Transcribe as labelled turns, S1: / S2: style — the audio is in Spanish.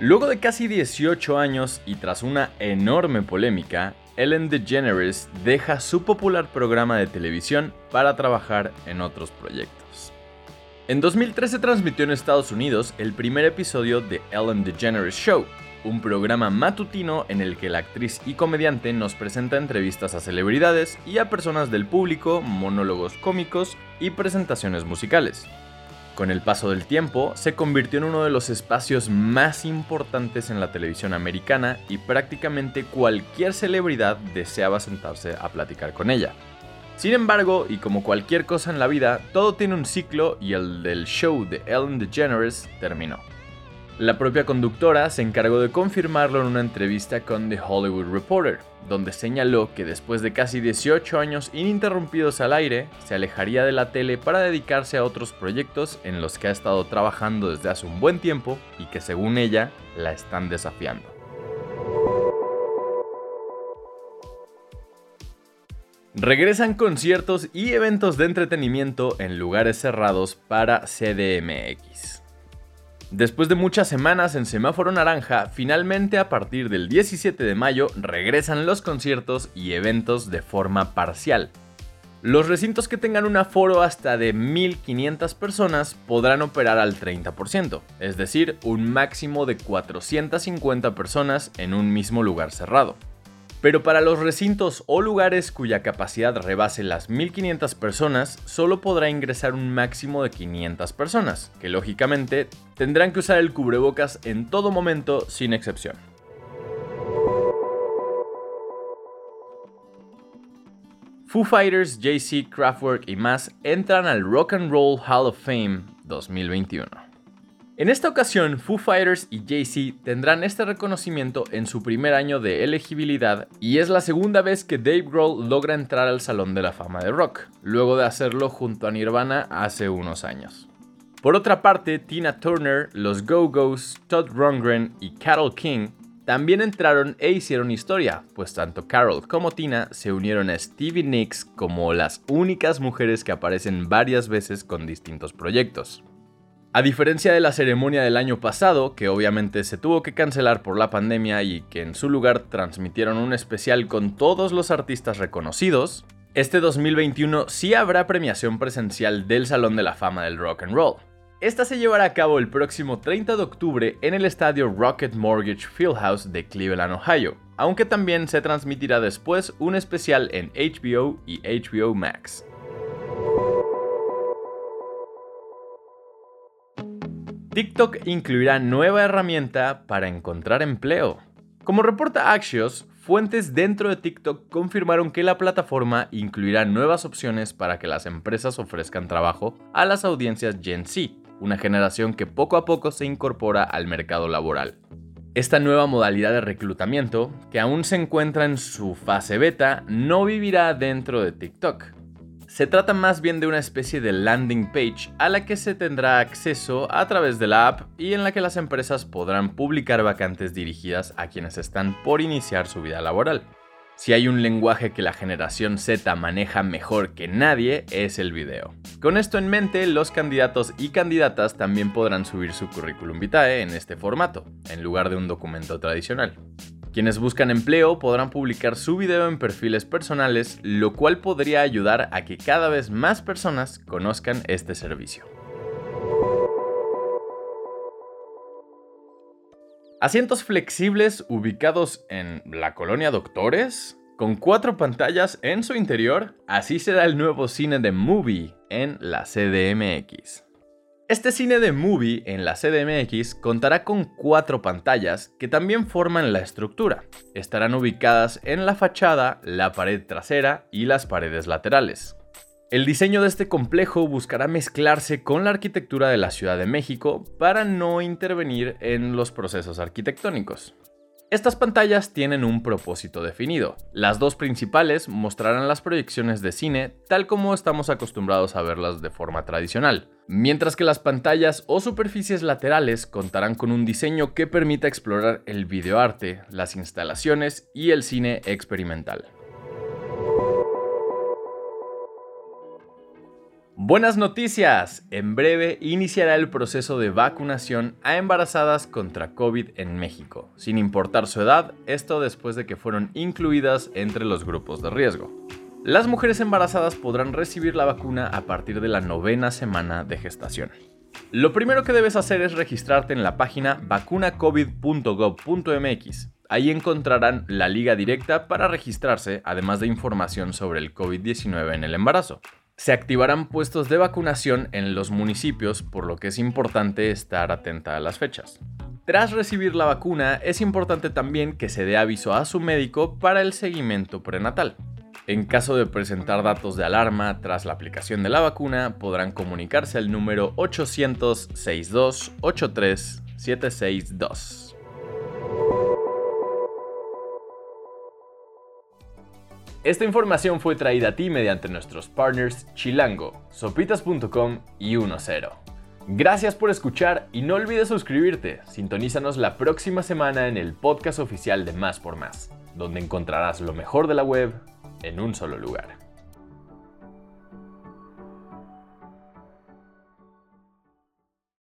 S1: Luego de casi 18 años y tras una enorme polémica, Ellen DeGeneres deja su popular programa de televisión para trabajar en otros proyectos. En 2013 transmitió en Estados Unidos el primer episodio de Ellen DeGeneres Show, un programa matutino en el que la actriz y comediante nos presenta entrevistas a celebridades y a personas del público, monólogos cómicos y presentaciones musicales. Con el paso del tiempo, se convirtió en uno de los espacios más importantes en la televisión americana y prácticamente cualquier celebridad deseaba sentarse a platicar con ella. Sin embargo, y como cualquier cosa en la vida, todo tiene un ciclo y el del show de Ellen DeGeneres terminó. La propia conductora se encargó de confirmarlo en una entrevista con The Hollywood Reporter, donde señaló que después de casi 18 años ininterrumpidos al aire, se alejaría de la tele para dedicarse a otros proyectos en los que ha estado trabajando desde hace un buen tiempo y que según ella la están desafiando. Regresan conciertos y eventos de entretenimiento en lugares cerrados para CDMX. Después de muchas semanas en semáforo naranja, finalmente a partir del 17 de mayo regresan los conciertos y eventos de forma parcial. Los recintos que tengan un aforo hasta de 1500 personas podrán operar al 30%, es decir, un máximo de 450 personas en un mismo lugar cerrado. Pero para los recintos o lugares cuya capacidad rebase las 1500 personas, solo podrá ingresar un máximo de 500 personas, que lógicamente tendrán que usar el cubrebocas en todo momento sin excepción. Foo Fighters, JC, Kraftwerk y más entran al Rock and Roll Hall of Fame 2021. En esta ocasión, Foo Fighters y Jay-Z tendrán este reconocimiento en su primer año de elegibilidad y es la segunda vez que Dave Grohl logra entrar al Salón de la Fama de Rock, luego de hacerlo junto a Nirvana hace unos años. Por otra parte, Tina Turner, los Go-Go's, Todd Rundgren y Carol King también entraron e hicieron historia, pues tanto Carol como Tina se unieron a Stevie Nicks como las únicas mujeres que aparecen varias veces con distintos proyectos. A diferencia de la ceremonia del año pasado, que obviamente se tuvo que cancelar por la pandemia y que en su lugar transmitieron un especial con todos los artistas reconocidos, este 2021 sí habrá premiación presencial del Salón de la Fama del Rock and Roll. Esta se llevará a cabo el próximo 30 de octubre en el estadio Rocket Mortgage Fieldhouse de Cleveland, Ohio, aunque también se transmitirá después un especial en HBO y HBO Max. TikTok incluirá nueva herramienta para encontrar empleo. Como reporta Axios, fuentes dentro de TikTok confirmaron que la plataforma incluirá nuevas opciones para que las empresas ofrezcan trabajo a las audiencias Gen Z, una generación que poco a poco se incorpora al mercado laboral. Esta nueva modalidad de reclutamiento, que aún se encuentra en su fase beta, no vivirá dentro de TikTok, se trata más bien de una especie de landing page a la que se tendrá acceso a través de la app y en la que las empresas podrán publicar vacantes dirigidas a quienes están por iniciar su vida laboral. Si hay un lenguaje que la generación Z maneja mejor que nadie, es el video. Con esto en mente, los candidatos y candidatas también podrán subir su currículum vitae en este formato, en lugar de un documento tradicional. Quienes buscan empleo podrán publicar su video en perfiles personales, lo cual podría ayudar a que cada vez más personas conozcan este servicio. Asientos flexibles ubicados en la colonia Doctores, con cuatro pantallas en su interior, así será el nuevo cine de Movie en la CDMX. Este cine de movie en la CDMX contará con cuatro pantallas que también forman la estructura. Estarán ubicadas en la fachada, la pared trasera y las paredes laterales. El diseño de este complejo buscará mezclarse con la arquitectura de la Ciudad de México para no intervenir en los procesos arquitectónicos. Estas pantallas tienen un propósito definido. Las dos principales mostrarán las proyecciones de cine tal como estamos acostumbrados a verlas de forma tradicional, mientras que las pantallas o superficies laterales contarán con un diseño que permita explorar el videoarte, las instalaciones y el cine experimental. Buenas noticias. En breve iniciará el proceso de vacunación a embarazadas contra COVID en México, sin importar su edad, esto después de que fueron incluidas entre los grupos de riesgo. Las mujeres embarazadas podrán recibir la vacuna a partir de la novena semana de gestación. Lo primero que debes hacer es registrarte en la página vacunacovid.gov.mx. Ahí encontrarán la liga directa para registrarse, además de información sobre el COVID-19 en el embarazo. Se activarán puestos de vacunación en los municipios, por lo que es importante estar atenta a las fechas. Tras recibir la vacuna, es importante también que se dé aviso a su médico para el seguimiento prenatal. En caso de presentar datos de alarma tras la aplicación de la vacuna, podrán comunicarse al número 800 62 83 762. Esta información fue traída a ti mediante nuestros partners Chilango, sopitas.com y 10. Gracias por escuchar y no olvides suscribirte. Sintonízanos la próxima semana en el podcast oficial de Más por Más, donde encontrarás lo mejor de la web en un solo lugar.